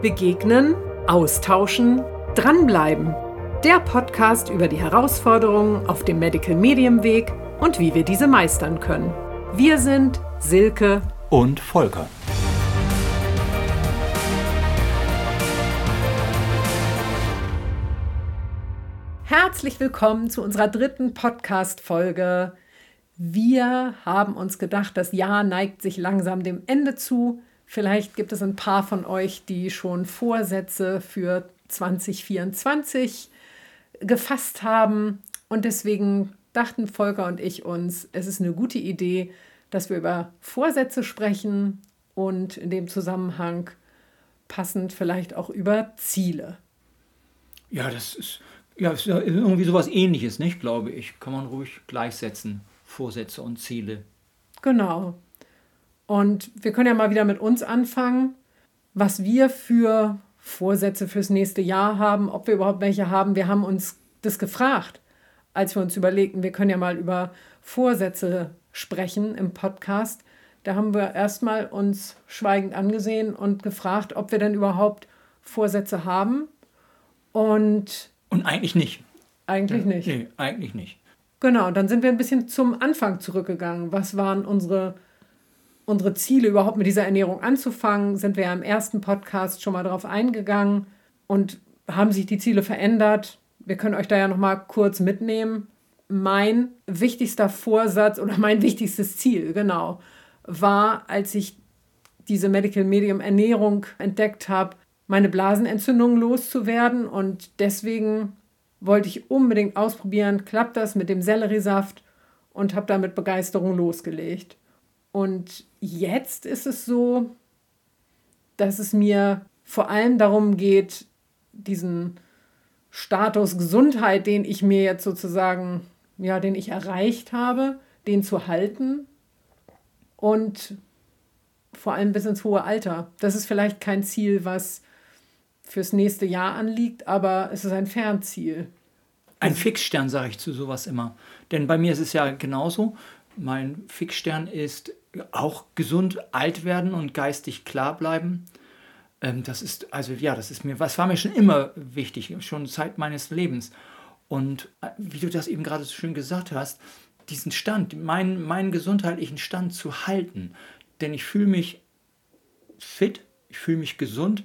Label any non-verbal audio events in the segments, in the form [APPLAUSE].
Begegnen, austauschen, dranbleiben. Der Podcast über die Herausforderungen auf dem Medical Medium Weg und wie wir diese meistern können. Wir sind Silke und Volker. Herzlich willkommen zu unserer dritten Podcast-Folge. Wir haben uns gedacht, das Jahr neigt sich langsam dem Ende zu. Vielleicht gibt es ein paar von euch, die schon Vorsätze für 2024 gefasst haben. Und deswegen dachten Volker und ich uns, es ist eine gute Idee, dass wir über Vorsätze sprechen und in dem Zusammenhang passend vielleicht auch über Ziele. Ja, das ist, ja, ist irgendwie sowas ähnliches, nicht, glaube ich. Kann man ruhig gleichsetzen, Vorsätze und Ziele. Genau. Und wir können ja mal wieder mit uns anfangen, was wir für Vorsätze fürs nächste Jahr haben, ob wir überhaupt welche haben. Wir haben uns das gefragt, als wir uns überlegten, wir können ja mal über Vorsätze sprechen im Podcast. Da haben wir erstmal uns schweigend angesehen und gefragt, ob wir denn überhaupt Vorsätze haben. Und, und eigentlich nicht. Eigentlich nicht. Nee, eigentlich nicht. Genau, dann sind wir ein bisschen zum Anfang zurückgegangen. Was waren unsere unsere Ziele überhaupt mit dieser Ernährung anzufangen, sind wir ja im ersten Podcast schon mal darauf eingegangen und haben sich die Ziele verändert. Wir können euch da ja noch mal kurz mitnehmen. Mein wichtigster Vorsatz oder [LAUGHS] mein wichtigstes Ziel, genau, war, als ich diese Medical Medium Ernährung entdeckt habe, meine Blasenentzündung loszuwerden und deswegen wollte ich unbedingt ausprobieren, klappt das mit dem Selleriesaft und habe da mit Begeisterung losgelegt. Und jetzt ist es so, dass es mir vor allem darum geht, diesen Status Gesundheit, den ich mir jetzt sozusagen, ja, den ich erreicht habe, den zu halten und vor allem bis ins hohe Alter. Das ist vielleicht kein Ziel, was fürs nächste Jahr anliegt, aber es ist ein Fernziel. Ein Fixstern sage ich zu sowas immer. Denn bei mir ist es ja genauso. Mein Fixstern ist auch gesund alt werden und geistig klar bleiben. Ähm, das ist, also ja, das ist mir, was war mir schon immer wichtig, schon Zeit meines Lebens. Und äh, wie du das eben gerade so schön gesagt hast, diesen Stand, meinen, meinen gesundheitlichen Stand zu halten. Denn ich fühle mich fit, ich fühle mich gesund.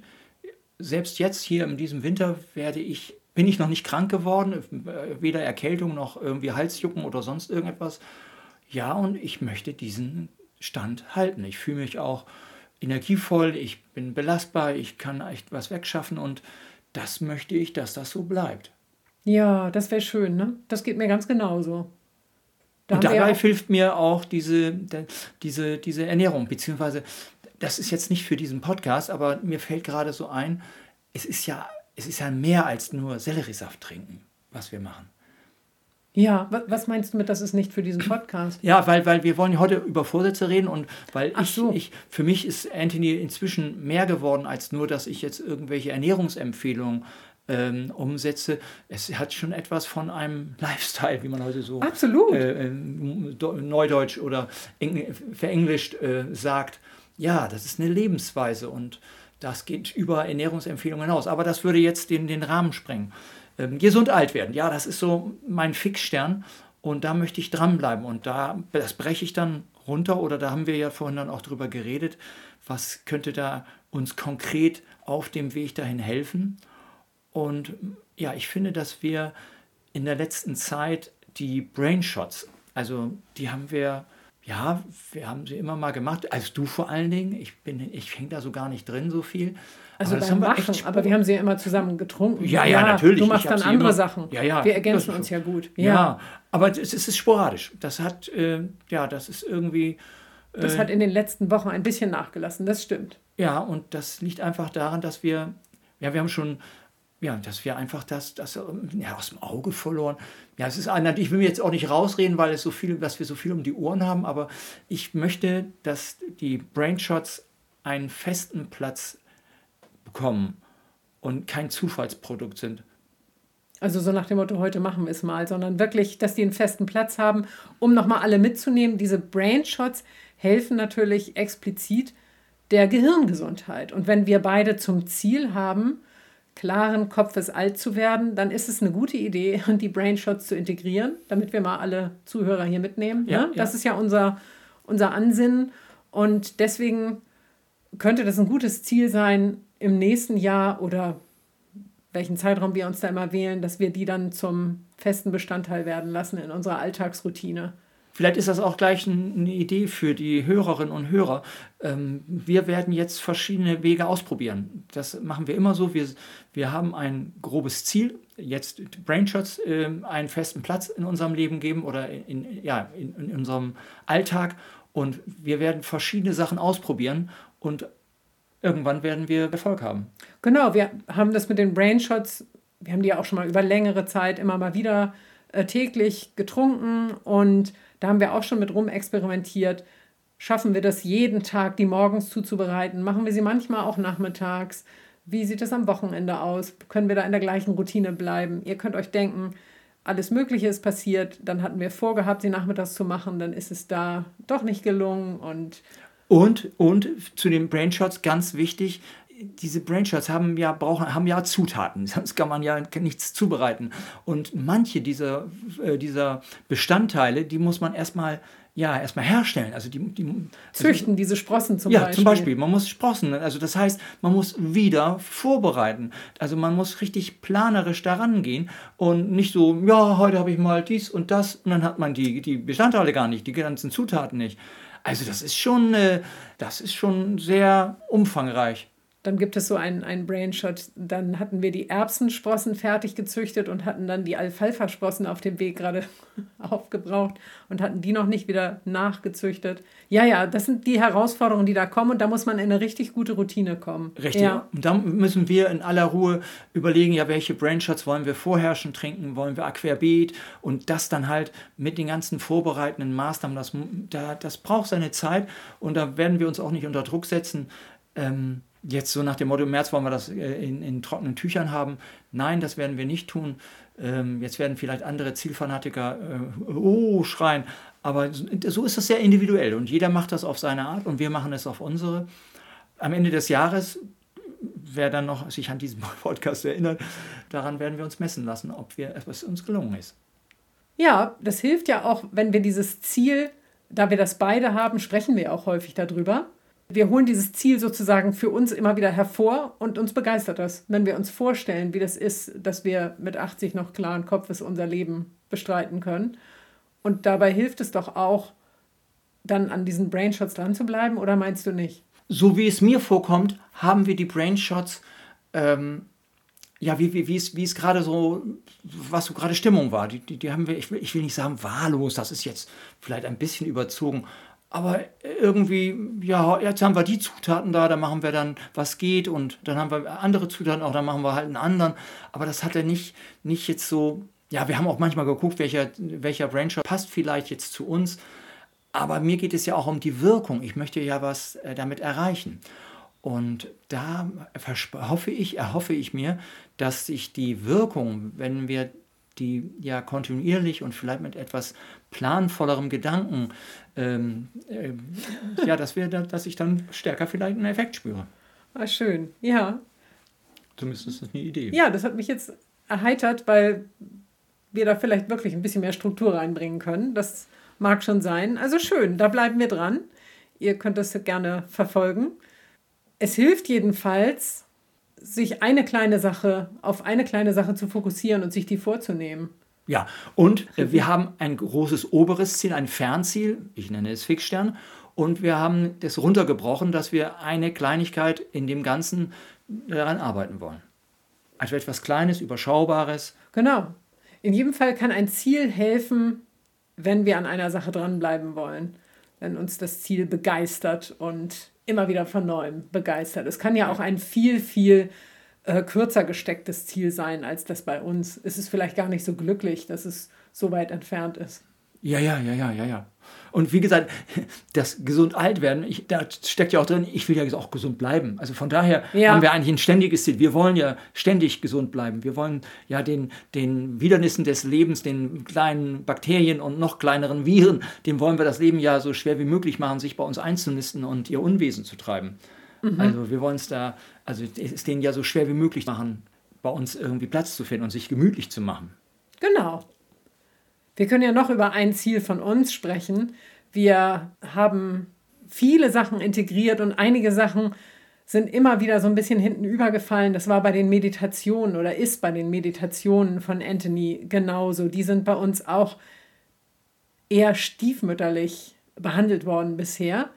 Selbst jetzt hier in diesem Winter werde ich, bin ich noch nicht krank geworden, äh, weder Erkältung noch irgendwie Halsjucken oder sonst irgendetwas. Ja, und ich möchte diesen Stand halten. Ich fühle mich auch energievoll, ich bin belastbar, ich kann echt was wegschaffen und das möchte ich, dass das so bleibt. Ja, das wäre schön, ne? Das geht mir ganz genauso. Da und dabei hilft mir auch diese, diese, diese Ernährung, beziehungsweise, das ist jetzt nicht für diesen Podcast, aber mir fällt gerade so ein, es ist ja, es ist ja mehr als nur Selleriesaft trinken, was wir machen. Ja, was meinst du mit, das ist nicht für diesen Podcast? Ja, weil, weil wir wollen heute über Vorsätze reden und weil ich, so. ich, für mich ist Anthony inzwischen mehr geworden, als nur, dass ich jetzt irgendwelche Ernährungsempfehlungen ähm, umsetze. Es hat schon etwas von einem [LAUGHS] Lifestyle, wie man heute so Absolut. Äh, Neudeutsch oder Engl verenglischt äh, sagt. Ja, das ist eine Lebensweise und das geht über Ernährungsempfehlungen hinaus. Aber das würde jetzt den, den Rahmen sprengen. Ähm, gesund alt werden. Ja, das ist so mein Fixstern und da möchte ich dranbleiben und da, das breche ich dann runter oder da haben wir ja vorhin dann auch drüber geredet, was könnte da uns konkret auf dem Weg dahin helfen. Und ja, ich finde, dass wir in der letzten Zeit die Brain Shots, also die haben wir, ja, wir haben sie immer mal gemacht, als du vor allen Dingen, ich bin, ich hänge da so gar nicht drin so viel, also aber beim Machen, aber wir haben sie ja immer zusammen getrunken. Ja, ja, ja natürlich. Du machst dann andere immer, Sachen. Ja, ja. Wir ergänzen uns ja gut. Ja, ja aber es, es, ist sporadisch. Das hat, äh, ja, das ist irgendwie... Äh, das hat in den letzten Wochen ein bisschen nachgelassen, das stimmt. Ja, und das liegt einfach daran, dass wir, ja, wir haben schon ja, dass wir einfach das, das ja, aus dem Auge verloren. Ja, es ist ich will mir jetzt auch nicht rausreden, weil es so viel, dass wir so viel um die Ohren haben, aber ich möchte, dass die Brainshots einen festen Platz bekommen und kein Zufallsprodukt sind. Also so nach dem Motto, heute machen wir es mal, sondern wirklich, dass die einen festen Platz haben, um nochmal alle mitzunehmen. Diese Brain Shots helfen natürlich explizit der Gehirngesundheit. Und wenn wir beide zum Ziel haben, klaren Kopfes alt zu werden, dann ist es eine gute Idee, [LAUGHS] die Brainshots zu integrieren, damit wir mal alle Zuhörer hier mitnehmen. Ja, ne? Das ja. ist ja unser, unser Ansinnen. Und deswegen könnte das ein gutes Ziel sein, im nächsten Jahr oder welchen Zeitraum wir uns da immer wählen, dass wir die dann zum festen Bestandteil werden lassen in unserer Alltagsroutine. Vielleicht ist das auch gleich eine Idee für die Hörerinnen und Hörer. Ähm, wir werden jetzt verschiedene Wege ausprobieren. Das machen wir immer so. Wir, wir haben ein grobes Ziel, jetzt Brainshots ähm, einen festen Platz in unserem Leben geben oder in, ja, in, in unserem Alltag. Und wir werden verschiedene Sachen ausprobieren und irgendwann werden wir Erfolg haben. Genau, wir haben das mit den Brainshots, wir haben die ja auch schon mal über längere Zeit immer mal wieder äh, täglich getrunken und da haben wir auch schon mit rum experimentiert. Schaffen wir das jeden Tag, die morgens zuzubereiten? Machen wir sie manchmal auch nachmittags? Wie sieht es am Wochenende aus? Können wir da in der gleichen Routine bleiben? Ihr könnt euch denken, alles Mögliche ist passiert. Dann hatten wir vorgehabt, sie nachmittags zu machen. Dann ist es da doch nicht gelungen. Und, und, und zu den Brainshots ganz wichtig, diese Brainshots haben ja, brauchen, haben ja Zutaten, [LAUGHS] sonst kann man ja nichts zubereiten. Und manche dieser, äh, dieser Bestandteile, die muss man erstmal ja, erstmal herstellen. Also die, die also Züchten diese Sprossen zum ja, Beispiel. Ja, zum Beispiel. Man muss Sprossen. Also das heißt, man muss wieder vorbereiten. Also man muss richtig planerisch daran gehen und nicht so, ja, heute habe ich mal dies und das und dann hat man die, die Bestandteile gar nicht, die ganzen Zutaten nicht. Also das ist schon, äh, das ist schon sehr umfangreich. Dann gibt es so einen, einen Brainshot. Dann hatten wir die Erbsensprossen fertig gezüchtet und hatten dann die Alfalfa-Sprossen auf dem Weg gerade [LAUGHS] aufgebraucht und hatten die noch nicht wieder nachgezüchtet. Ja, ja, das sind die Herausforderungen, die da kommen und da muss man in eine richtig gute Routine kommen. Richtig. Ja. Und da müssen wir in aller Ruhe überlegen, ja, welche Brainshots wollen wir vorher schon trinken, wollen wir Aquerbeet und das dann halt mit den ganzen vorbereitenden Maßnahmen, das, das braucht seine Zeit und da werden wir uns auch nicht unter Druck setzen. Ähm, jetzt so nach dem Motto, im März wollen wir das äh, in, in trockenen Tüchern haben. Nein, das werden wir nicht tun. Ähm, jetzt werden vielleicht andere Zielfanatiker äh, oh schreien, aber so ist das sehr individuell und jeder macht das auf seine Art und wir machen es auf unsere. Am Ende des Jahres, wer dann noch sich an diesen [LAUGHS] Podcast erinnert, daran werden wir uns messen lassen, ob wir, es uns gelungen ist. Ja, das hilft ja auch, wenn wir dieses Ziel, da wir das beide haben, sprechen wir auch häufig darüber wir holen dieses Ziel sozusagen für uns immer wieder hervor und uns begeistert das, wenn wir uns vorstellen, wie das ist, dass wir mit 80 noch klaren Kopfes unser Leben bestreiten können. Und dabei hilft es doch auch, dann an diesen Brainshots dran zu bleiben, oder meinst du nicht? So wie es mir vorkommt, haben wir die Brainshots, ähm, ja, wie, wie, wie es, wie es gerade so, was so gerade Stimmung war, die, die, die haben wir, ich will, ich will nicht sagen wahllos, das ist jetzt vielleicht ein bisschen überzogen, aber irgendwie, ja, jetzt haben wir die Zutaten da, da machen wir dann, was geht und dann haben wir andere Zutaten auch, dann machen wir halt einen anderen. Aber das hat er nicht, nicht jetzt so, ja, wir haben auch manchmal geguckt, welcher, welcher Brainshot passt vielleicht jetzt zu uns. Aber mir geht es ja auch um die Wirkung. Ich möchte ja was äh, damit erreichen. Und da hoffe ich, erhoffe ich mir, dass sich die Wirkung, wenn wir die ja kontinuierlich und vielleicht mit etwas planvollerem Gedanken, ähm, äh, ja, dass, wir, dass ich dann stärker vielleicht einen Effekt spüre. Ah, schön, ja. Zumindest ist das eine Idee. Ja, das hat mich jetzt erheitert, weil wir da vielleicht wirklich ein bisschen mehr Struktur reinbringen können. Das mag schon sein. Also schön, da bleiben wir dran. Ihr könnt das gerne verfolgen. Es hilft jedenfalls, sich eine kleine Sache, auf eine kleine Sache zu fokussieren und sich die vorzunehmen. Ja, und äh, wir haben ein großes oberes Ziel, ein Fernziel, ich nenne es Fixstern, und wir haben das runtergebrochen, dass wir eine Kleinigkeit in dem Ganzen daran arbeiten wollen. Also etwas Kleines, Überschaubares. Genau. In jedem Fall kann ein Ziel helfen, wenn wir an einer Sache dranbleiben wollen, wenn uns das Ziel begeistert und immer wieder von neuem begeistert. Es kann ja auch ein viel, viel äh, kürzer gestecktes Ziel sein als das bei uns. Es ist vielleicht gar nicht so glücklich, dass es so weit entfernt ist. Ja, ja, ja, ja, ja, ja. Und wie gesagt, [LAUGHS] das gesund alt werden, ich, da steckt ja auch drin, ich will ja auch gesund bleiben. Also von daher ja. haben wir eigentlich ein ständiges Ziel. Wir wollen ja ständig gesund bleiben. Wir wollen ja den, den Widernissen des Lebens, den kleinen Bakterien und noch kleineren Viren, dem wollen wir das Leben ja so schwer wie möglich machen, sich bei uns einzunisten und ihr Unwesen zu treiben. Mhm. Also wir wollen es da, also es denen ja so schwer wie möglich machen, bei uns irgendwie Platz zu finden und sich gemütlich zu machen. Genau. Wir können ja noch über ein Ziel von uns sprechen. Wir haben viele Sachen integriert und einige Sachen sind immer wieder so ein bisschen hinten übergefallen. Das war bei den Meditationen oder ist bei den Meditationen von Anthony genauso. Die sind bei uns auch eher stiefmütterlich behandelt worden bisher.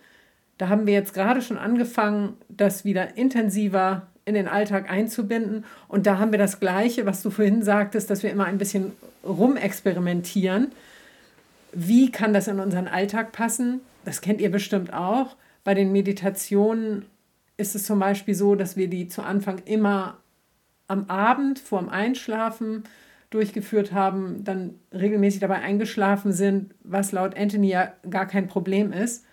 Da haben wir jetzt gerade schon angefangen, das wieder intensiver in den Alltag einzubinden. Und da haben wir das Gleiche, was du vorhin sagtest, dass wir immer ein bisschen rumexperimentieren. Wie kann das in unseren Alltag passen? Das kennt ihr bestimmt auch. Bei den Meditationen ist es zum Beispiel so, dass wir die zu Anfang immer am Abend vorm Einschlafen durchgeführt haben, dann regelmäßig dabei eingeschlafen sind, was laut Anthony ja gar kein Problem ist.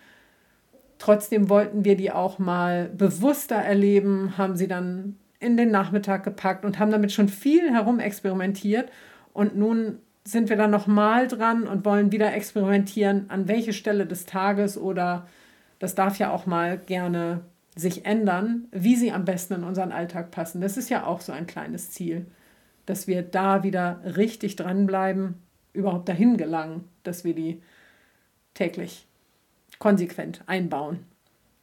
Trotzdem wollten wir die auch mal bewusster erleben, haben sie dann in den Nachmittag gepackt und haben damit schon viel herumexperimentiert. Und nun sind wir dann nochmal dran und wollen wieder experimentieren, an welche Stelle des Tages oder das darf ja auch mal gerne sich ändern, wie sie am besten in unseren Alltag passen. Das ist ja auch so ein kleines Ziel, dass wir da wieder richtig dranbleiben, überhaupt dahin gelangen, dass wir die täglich konsequent einbauen.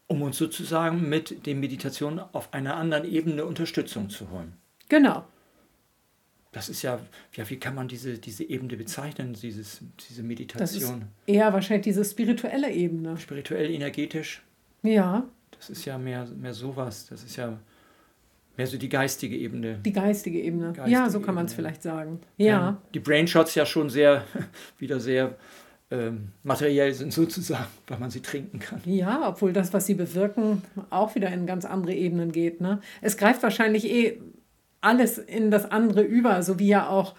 Um uns sozusagen mit den Meditationen auf einer anderen Ebene Unterstützung zu holen. Genau. Das ist ja, ja wie kann man diese, diese Ebene bezeichnen, dieses, diese Meditation? Das ist eher wahrscheinlich diese spirituelle Ebene. Spirituell, energetisch? Ja. Das ist ja mehr, mehr sowas. Das ist ja mehr so die geistige Ebene. Die geistige Ebene. Geistige ja, so kann man es vielleicht sagen. Ja. Die Brainshots ja schon sehr, [LAUGHS] wieder sehr ähm, materiell sind sozusagen, weil man sie trinken kann. Ja, obwohl das, was sie bewirken, auch wieder in ganz andere Ebenen geht. Ne? Es greift wahrscheinlich eh alles in das andere über, so wie ja auch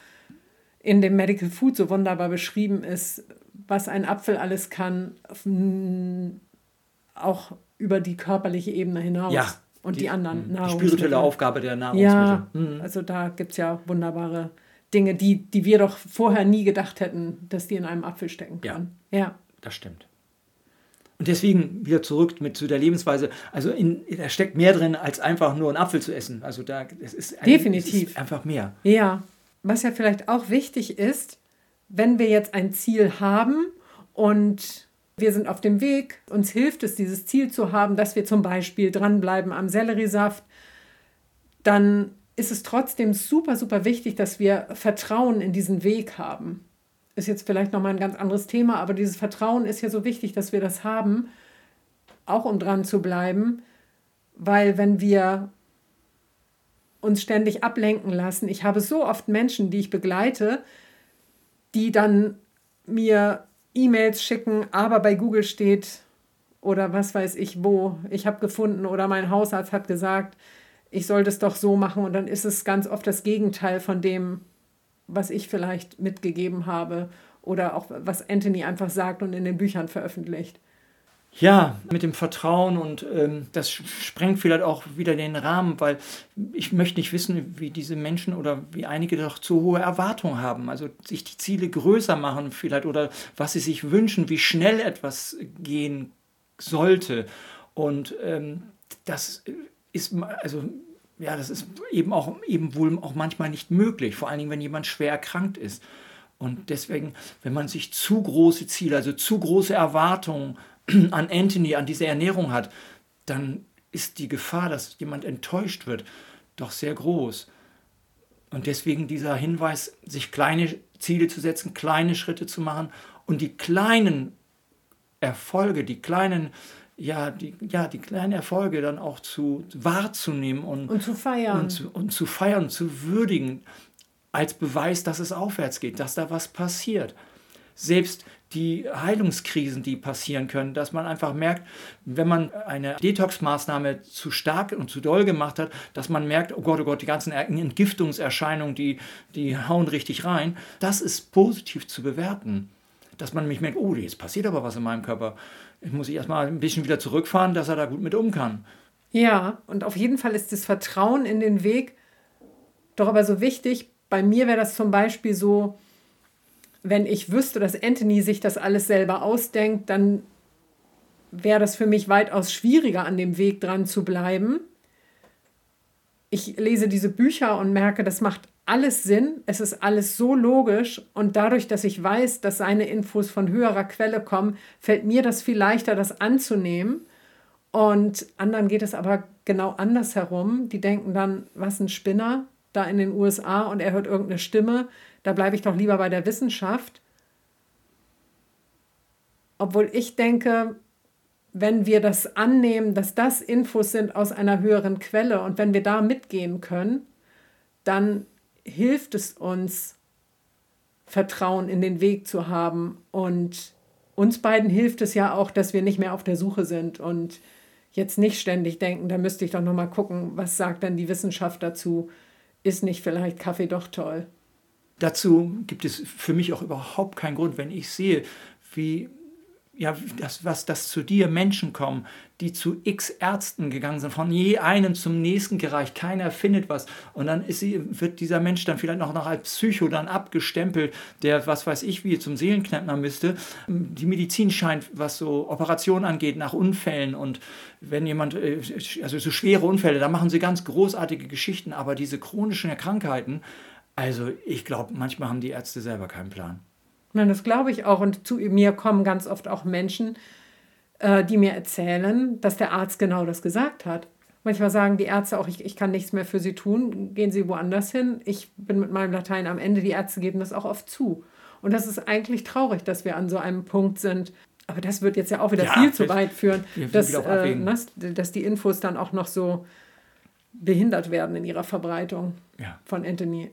in dem Medical Food so wunderbar beschrieben ist, was ein Apfel alles kann, auch über die körperliche Ebene hinaus. Ja, und die, die anderen Die spirituelle Aufgabe der Nahrungsmittel. Ja, mhm. also da gibt es ja wunderbare Dinge, die, die wir doch vorher nie gedacht hätten, dass die in einem Apfel stecken können. Ja, ja. das stimmt. Und deswegen wieder zurück mit zu der Lebensweise. Also in, da steckt mehr drin, als einfach nur einen Apfel zu essen. Also da es ist ein, definitiv ist einfach mehr. Ja, was ja vielleicht auch wichtig ist, wenn wir jetzt ein Ziel haben und wir sind auf dem Weg, uns hilft es, dieses Ziel zu haben, dass wir zum Beispiel dranbleiben am Selleriesaft, dann ist es trotzdem super, super wichtig, dass wir Vertrauen in diesen Weg haben. Ist jetzt vielleicht nochmal ein ganz anderes Thema, aber dieses Vertrauen ist ja so wichtig, dass wir das haben, auch um dran zu bleiben, weil wenn wir uns ständig ablenken lassen, ich habe so oft Menschen, die ich begleite, die dann mir E-Mails schicken, aber bei Google steht oder was weiß ich wo, ich habe gefunden oder mein Hausarzt hat gesagt, ich soll das doch so machen und dann ist es ganz oft das Gegenteil von dem, was ich vielleicht mitgegeben habe oder auch was Anthony einfach sagt und in den Büchern veröffentlicht. Ja, mit dem Vertrauen und ähm, das sprengt vielleicht auch wieder den Rahmen, weil ich möchte nicht wissen, wie diese Menschen oder wie einige doch zu hohe Erwartungen haben, also sich die Ziele größer machen vielleicht oder was sie sich wünschen, wie schnell etwas gehen sollte. Und ähm, das ist, also ja, das ist eben auch eben wohl auch manchmal nicht möglich, vor allen Dingen, wenn jemand schwer erkrankt ist. Und deswegen, wenn man sich zu große Ziele, also zu große Erwartungen [CLEARS THROAT] an Anthony, an diese Ernährung hat, dann ist die Gefahr, dass jemand enttäuscht wird, doch sehr groß. Und deswegen dieser Hinweis, sich kleine Ziele zu setzen, kleine Schritte zu machen und die kleinen Erfolge, die kleinen ja, die, ja, die kleinen Erfolge dann auch zu wahrzunehmen und, und zu feiern. Und zu, und zu feiern, zu würdigen, als Beweis, dass es aufwärts geht, dass da was passiert. Selbst die Heilungskrisen, die passieren können, dass man einfach merkt, wenn man eine Detox-Maßnahme zu stark und zu doll gemacht hat, dass man merkt, oh Gott, oh Gott, die ganzen Entgiftungserscheinungen, die, die hauen richtig rein. Das ist positiv zu bewerten dass man mich merkt, oh, jetzt passiert aber was in meinem Körper. Ich muss erstmal ein bisschen wieder zurückfahren, dass er da gut mit um kann. Ja, und auf jeden Fall ist das Vertrauen in den Weg doch aber so wichtig. Bei mir wäre das zum Beispiel so, wenn ich wüsste, dass Anthony sich das alles selber ausdenkt, dann wäre das für mich weitaus schwieriger, an dem Weg dran zu bleiben. Ich lese diese Bücher und merke, das macht alles Sinn. Es ist alles so logisch. Und dadurch, dass ich weiß, dass seine Infos von höherer Quelle kommen, fällt mir das viel leichter, das anzunehmen. Und anderen geht es aber genau andersherum. Die denken dann, was ein Spinner da in den USA und er hört irgendeine Stimme. Da bleibe ich doch lieber bei der Wissenschaft. Obwohl ich denke, wenn wir das annehmen, dass das Infos sind aus einer höheren Quelle und wenn wir da mitgehen können, dann hilft es uns, Vertrauen in den Weg zu haben. Und uns beiden hilft es ja auch, dass wir nicht mehr auf der Suche sind und jetzt nicht ständig denken, da müsste ich doch noch mal gucken, was sagt denn die Wissenschaft dazu? Ist nicht vielleicht Kaffee doch toll? Dazu gibt es für mich auch überhaupt keinen Grund, wenn ich sehe, wie ja, das, was das zu dir Menschen kommen, die zu x Ärzten gegangen sind, von je einem zum nächsten gereicht, keiner findet was. Und dann sie, wird dieser Mensch dann vielleicht noch, noch als Psycho dann abgestempelt, der, was weiß ich, wie zum Seelenknäppner müsste. Die Medizin scheint, was so Operationen angeht, nach Unfällen und wenn jemand, äh, also so schwere Unfälle, da machen sie ganz großartige Geschichten, aber diese chronischen Krankheiten, also ich glaube, manchmal haben die Ärzte selber keinen Plan. Nein, das glaube ich auch. Und zu mir kommen ganz oft auch Menschen, äh, die mir erzählen, dass der Arzt genau das gesagt hat. Manchmal sagen die Ärzte auch, ich, ich kann nichts mehr für sie tun, gehen sie woanders hin. Ich bin mit meinem Latein am Ende, die Ärzte geben das auch oft zu. Und das ist eigentlich traurig, dass wir an so einem Punkt sind. Aber das wird jetzt ja auch wieder ja, viel zu weit führen, dass, äh, dass die Infos dann auch noch so behindert werden in ihrer Verbreitung ja. von Anthony.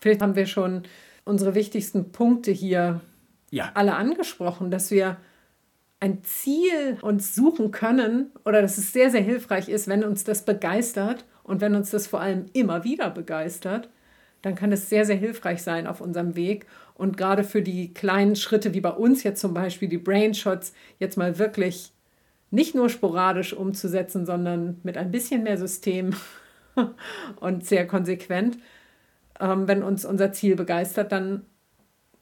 Vielleicht haben wir schon unsere wichtigsten Punkte hier ja. alle angesprochen, dass wir ein Ziel uns suchen können oder dass es sehr, sehr hilfreich ist, wenn uns das begeistert und wenn uns das vor allem immer wieder begeistert, dann kann es sehr, sehr hilfreich sein auf unserem Weg. Und gerade für die kleinen Schritte, wie bei uns jetzt zum Beispiel die Brain Shots, jetzt mal wirklich nicht nur sporadisch umzusetzen, sondern mit ein bisschen mehr System [LAUGHS] und sehr konsequent, ähm, wenn uns unser Ziel begeistert, dann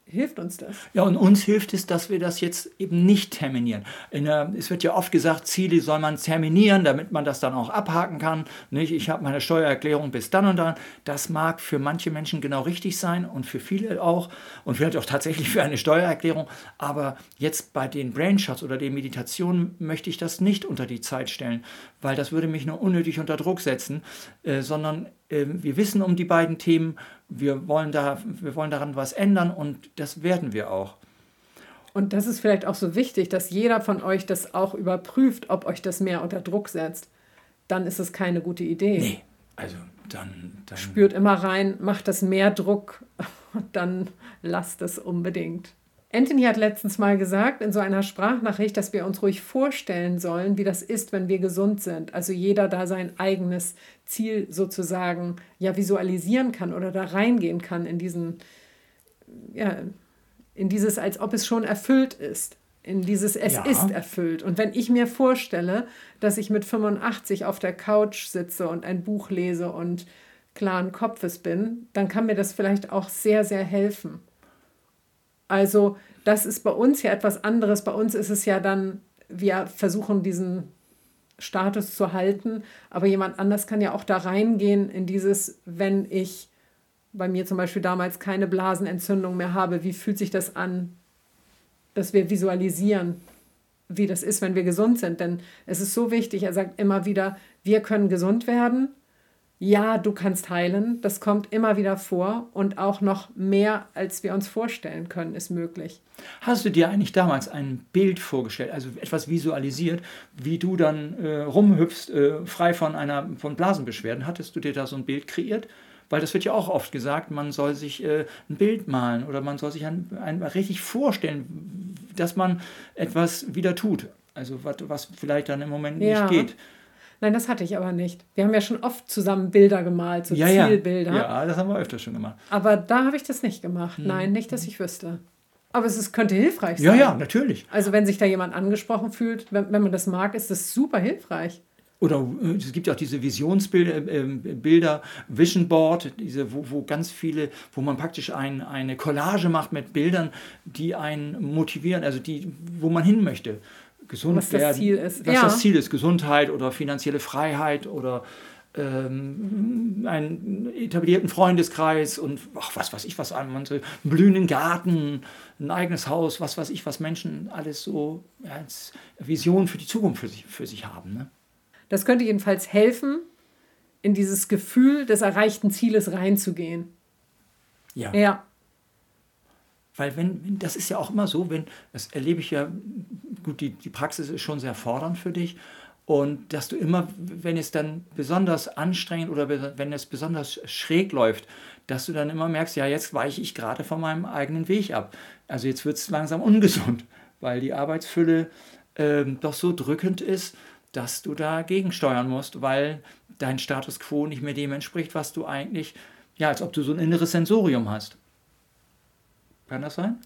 hilft uns das. Ja, und uns hilft es, dass wir das jetzt eben nicht terminieren. Der, es wird ja oft gesagt, Ziele soll man terminieren, damit man das dann auch abhaken kann. Nicht? Ich habe meine Steuererklärung bis dann und dann. Das mag für manche Menschen genau richtig sein und für viele auch und vielleicht auch tatsächlich für eine Steuererklärung. Aber jetzt bei den Brainshots oder den Meditationen möchte ich das nicht unter die Zeit stellen, weil das würde mich nur unnötig unter Druck setzen, äh, sondern äh, wir wissen um die beiden Themen wir wollen, da, wir wollen daran was ändern und das werden wir auch. Und das ist vielleicht auch so wichtig, dass jeder von euch das auch überprüft, ob euch das mehr unter Druck setzt. Dann ist es keine gute Idee. Nee, also dann, dann. Spürt immer rein, macht das mehr Druck, [LAUGHS] dann lasst es unbedingt. Anthony hat letztens mal gesagt in so einer Sprachnachricht, dass wir uns ruhig vorstellen sollen, wie das ist, wenn wir gesund sind. Also jeder da sein eigenes Ziel sozusagen ja visualisieren kann oder da reingehen kann in diesen ja in dieses als ob es schon erfüllt ist. In dieses es ja. ist erfüllt. Und wenn ich mir vorstelle, dass ich mit 85 auf der Couch sitze und ein Buch lese und klaren Kopfes bin, dann kann mir das vielleicht auch sehr sehr helfen. Also das ist bei uns ja etwas anderes. Bei uns ist es ja dann, wir versuchen diesen Status zu halten, aber jemand anders kann ja auch da reingehen in dieses, wenn ich bei mir zum Beispiel damals keine Blasenentzündung mehr habe, wie fühlt sich das an, dass wir visualisieren, wie das ist, wenn wir gesund sind. Denn es ist so wichtig, er sagt immer wieder, wir können gesund werden ja, du kannst heilen, das kommt immer wieder vor und auch noch mehr, als wir uns vorstellen können, ist möglich. Hast du dir eigentlich damals ein Bild vorgestellt, also etwas visualisiert, wie du dann äh, rumhüpfst, äh, frei von einer von Blasenbeschwerden? Hattest du dir da so ein Bild kreiert? Weil das wird ja auch oft gesagt, man soll sich äh, ein Bild malen oder man soll sich ein, ein, richtig vorstellen, dass man etwas wieder tut. Also was, was vielleicht dann im Moment ja. nicht geht. Nein, das hatte ich aber nicht. Wir haben ja schon oft zusammen Bilder gemalt, so ja, Zielbilder. Ja. ja, das haben wir öfter schon gemacht. Aber da habe ich das nicht gemacht. Hm. Nein, nicht, dass ich wüsste. Aber es ist, könnte hilfreich sein. Ja, ja, natürlich. Also wenn sich da jemand angesprochen fühlt, wenn, wenn man das mag, ist das super hilfreich. Oder äh, es gibt ja auch diese Visionsbilder, äh, Bilder, Vision Board, diese, wo, wo ganz viele, wo man praktisch ein, eine Collage macht mit Bildern, die einen motivieren, also die, wo man hin möchte. Gesund Was werden. das Ziel ist. Was ja. das Ziel ist, Gesundheit oder finanzielle Freiheit oder ähm, einen etablierten Freundeskreis und ach, was weiß ich was an, einen blühenden Garten, ein eigenes Haus, was weiß ich, was Menschen alles so als Vision für die Zukunft für sich, für sich haben. Ne? Das könnte jedenfalls helfen, in dieses Gefühl des erreichten Zieles reinzugehen. Ja. Ja. Weil wenn, das ist ja auch immer so, wenn, das erlebe ich ja, gut, die, die Praxis ist schon sehr fordernd für dich. Und dass du immer, wenn es dann besonders anstrengend oder wenn es besonders schräg läuft, dass du dann immer merkst, ja, jetzt weiche ich gerade von meinem eigenen Weg ab. Also jetzt wird es langsam ungesund, weil die Arbeitsfülle ähm, doch so drückend ist, dass du da gegensteuern musst, weil dein Status quo nicht mehr dem entspricht, was du eigentlich, ja, als ob du so ein inneres Sensorium hast. Kann das sein?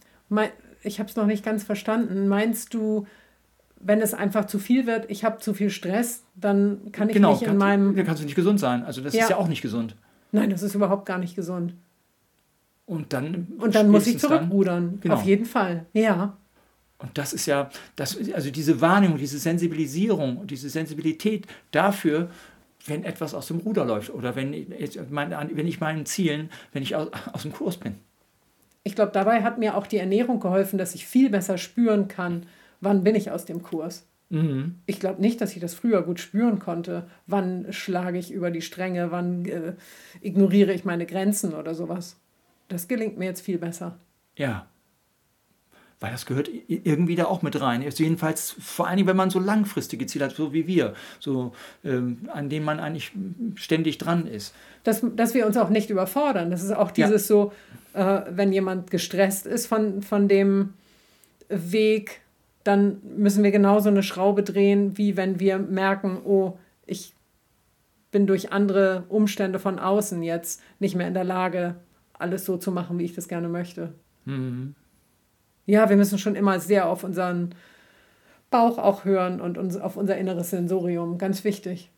Ich habe es noch nicht ganz verstanden. Meinst du, wenn es einfach zu viel wird, ich habe zu viel Stress, dann kann ich genau, nicht in meinem. Dann kannst du nicht gesund sein. Also das ja. ist ja auch nicht gesund. Nein, das ist überhaupt gar nicht gesund. Und dann. Und dann muss ich zurückrudern. Genau. Auf jeden Fall. Ja. Und das ist ja, das, also diese Wahrnehmung, diese Sensibilisierung, diese Sensibilität dafür, wenn etwas aus dem Ruder läuft oder wenn, wenn ich meinen Zielen, wenn ich aus, aus dem Kurs bin. Ich glaube, dabei hat mir auch die Ernährung geholfen, dass ich viel besser spüren kann, wann bin ich aus dem Kurs. Mhm. Ich glaube nicht, dass ich das früher gut spüren konnte. Wann schlage ich über die Stränge, wann äh, ignoriere ich meine Grenzen oder sowas. Das gelingt mir jetzt viel besser. Ja. Weil das gehört irgendwie da auch mit rein. Also jedenfalls vor Dingen, wenn man so langfristige Ziele hat, so wie wir, so, ähm, an denen man eigentlich ständig dran ist. Dass, dass wir uns auch nicht überfordern. Das ist auch dieses ja. so, äh, wenn jemand gestresst ist von, von dem Weg, dann müssen wir genauso eine Schraube drehen, wie wenn wir merken, oh, ich bin durch andere Umstände von außen jetzt nicht mehr in der Lage, alles so zu machen, wie ich das gerne möchte. Mhm. Ja, wir müssen schon immer sehr auf unseren Bauch auch hören und uns auf unser inneres Sensorium. Ganz wichtig.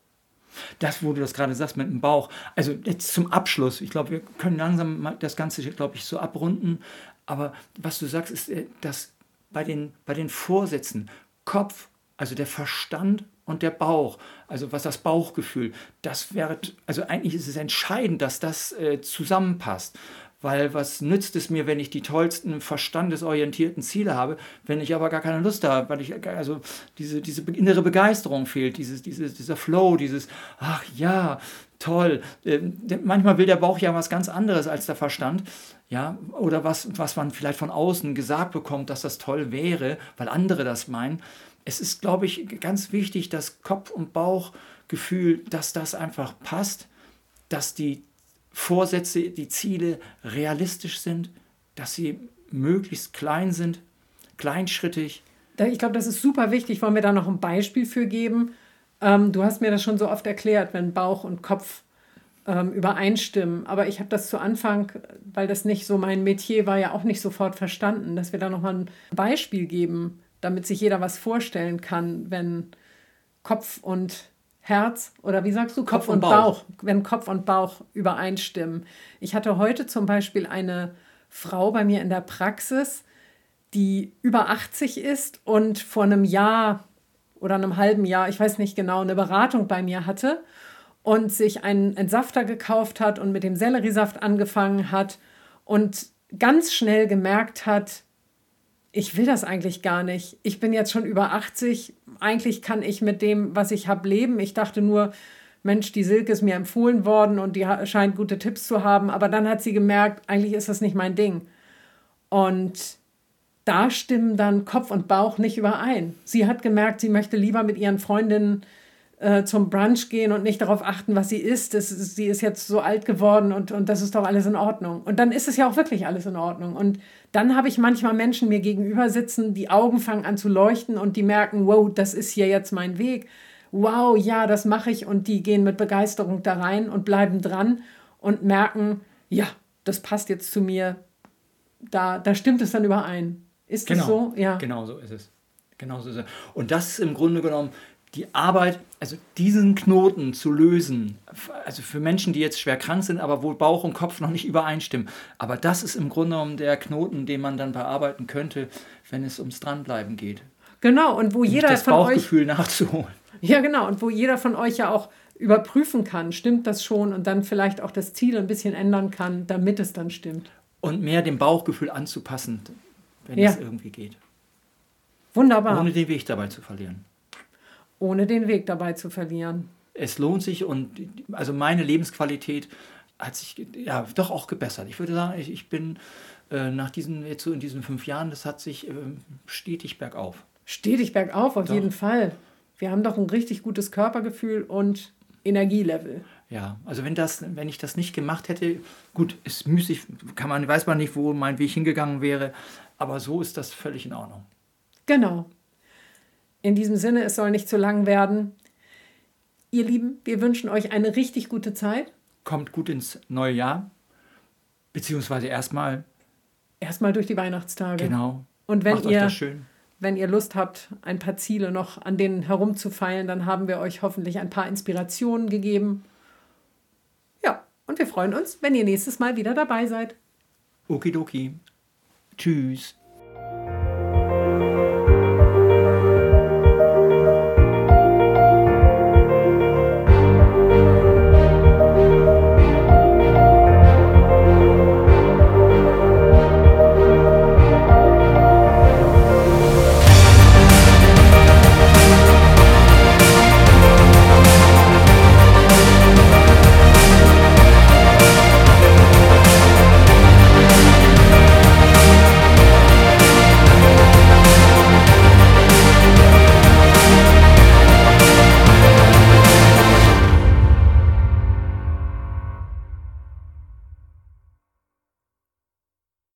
Das, wo du das gerade sagst mit dem Bauch. Also jetzt zum Abschluss. Ich glaube, wir können langsam das Ganze, glaube ich, so abrunden. Aber was du sagst, ist, äh, dass bei den, bei den Vorsätzen Kopf, also der Verstand und der Bauch, also was das Bauchgefühl, das wäre, also eigentlich ist es entscheidend, dass das äh, zusammenpasst. Weil was nützt es mir, wenn ich die tollsten verstandesorientierten Ziele habe, wenn ich aber gar keine Lust habe, weil ich, also diese, diese innere Begeisterung fehlt, dieses, dieses, dieser Flow, dieses, ach ja, toll. Ähm, manchmal will der Bauch ja was ganz anderes als der Verstand ja, oder was, was man vielleicht von außen gesagt bekommt, dass das toll wäre, weil andere das meinen. Es ist, glaube ich, ganz wichtig, dass Kopf- und Bauchgefühl, dass das einfach passt, dass die Vorsätze, die Ziele realistisch sind, dass sie möglichst klein sind, kleinschrittig. Ich glaube, das ist super wichtig. Wollen wir da noch ein Beispiel für geben? Ähm, du hast mir das schon so oft erklärt, wenn Bauch und Kopf ähm, übereinstimmen. Aber ich habe das zu Anfang, weil das nicht so mein Metier war, ja auch nicht sofort verstanden, dass wir da nochmal ein Beispiel geben, damit sich jeder was vorstellen kann, wenn Kopf und Herz oder wie sagst du, Kopf, Kopf und, Bauch. Bauch, wenn Kopf und Bauch übereinstimmen. Ich hatte heute zum Beispiel eine Frau bei mir in der Praxis, die über 80 ist und vor einem Jahr oder einem halben Jahr, ich weiß nicht genau, eine Beratung bei mir hatte und sich einen Entsafter gekauft hat und mit dem Selleriesaft angefangen hat und ganz schnell gemerkt hat, ich will das eigentlich gar nicht. Ich bin jetzt schon über 80. Eigentlich kann ich mit dem, was ich habe, leben. Ich dachte nur, Mensch, die Silke ist mir empfohlen worden und die scheint gute Tipps zu haben. Aber dann hat sie gemerkt, eigentlich ist das nicht mein Ding. Und da stimmen dann Kopf und Bauch nicht überein. Sie hat gemerkt, sie möchte lieber mit ihren Freundinnen äh, zum Brunch gehen und nicht darauf achten, was sie isst. Das, sie ist jetzt so alt geworden und, und das ist doch alles in Ordnung. Und dann ist es ja auch wirklich alles in Ordnung. Und dann habe ich manchmal Menschen mir gegenüber sitzen, die Augen fangen an zu leuchten und die merken, wow, das ist hier jetzt mein Weg. Wow, ja, das mache ich. Und die gehen mit Begeisterung da rein und bleiben dran und merken, ja, das passt jetzt zu mir. da, da stimmt es dann überein. Ist genau. das so? Ja. Genau so ist es. Genau so ist es. Und das ist im Grunde genommen die Arbeit, also diesen Knoten zu lösen, also für Menschen, die jetzt schwer krank sind, aber wo Bauch und Kopf noch nicht übereinstimmen. Aber das ist im Grunde genommen der Knoten, den man dann bearbeiten könnte, wenn es ums Dranbleiben geht. Genau, und wo um jeder das von Bauchgefühl euch. nachzuholen. Ja, genau, und wo jeder von euch ja auch überprüfen kann, stimmt das schon und dann vielleicht auch das Ziel ein bisschen ändern kann, damit es dann stimmt. Und mehr dem Bauchgefühl anzupassen, wenn Ja. es irgendwie geht. Wunderbar. Ohne den Weg dabei zu verlieren. Ohne den Weg dabei zu verlieren. Es lohnt sich und also meine Lebensqualität hat sich ja doch auch gebessert. Ich würde sagen, ich, ich bin äh, nach diesen, jetzt so in diesen fünf Jahren, das hat sich ähm, stetig bergauf. Stetig bergauf, auf Doch. jeden Fall. Wir haben doch ein richtig gutes Körpergefühl und Energielevel. Ja, also wenn das, wenn ich das nicht gemacht hätte, gut, ist müßig, kann man, weiß man nicht, wo mein Weg hingegangen wäre, aber so ist das völlig in Ordnung. Genau. In diesem Sinne, es soll nicht zu lang werden. Ihr Lieben, wir wünschen euch eine richtig gute Zeit. Kommt gut ins neue Jahr, beziehungsweise erstmal, Erstmal durch die Weihnachtstage. genau, Und wenn macht ihr, wenn ihr Lust habt, ein paar Ziele noch an denen herumzufeilen, dann haben wir euch hoffentlich ein paar Inspirationen gegeben. Ja, und wir freuen uns, wenn ihr nächstes Mal wieder dabei seid. Okidoki. Tschüss.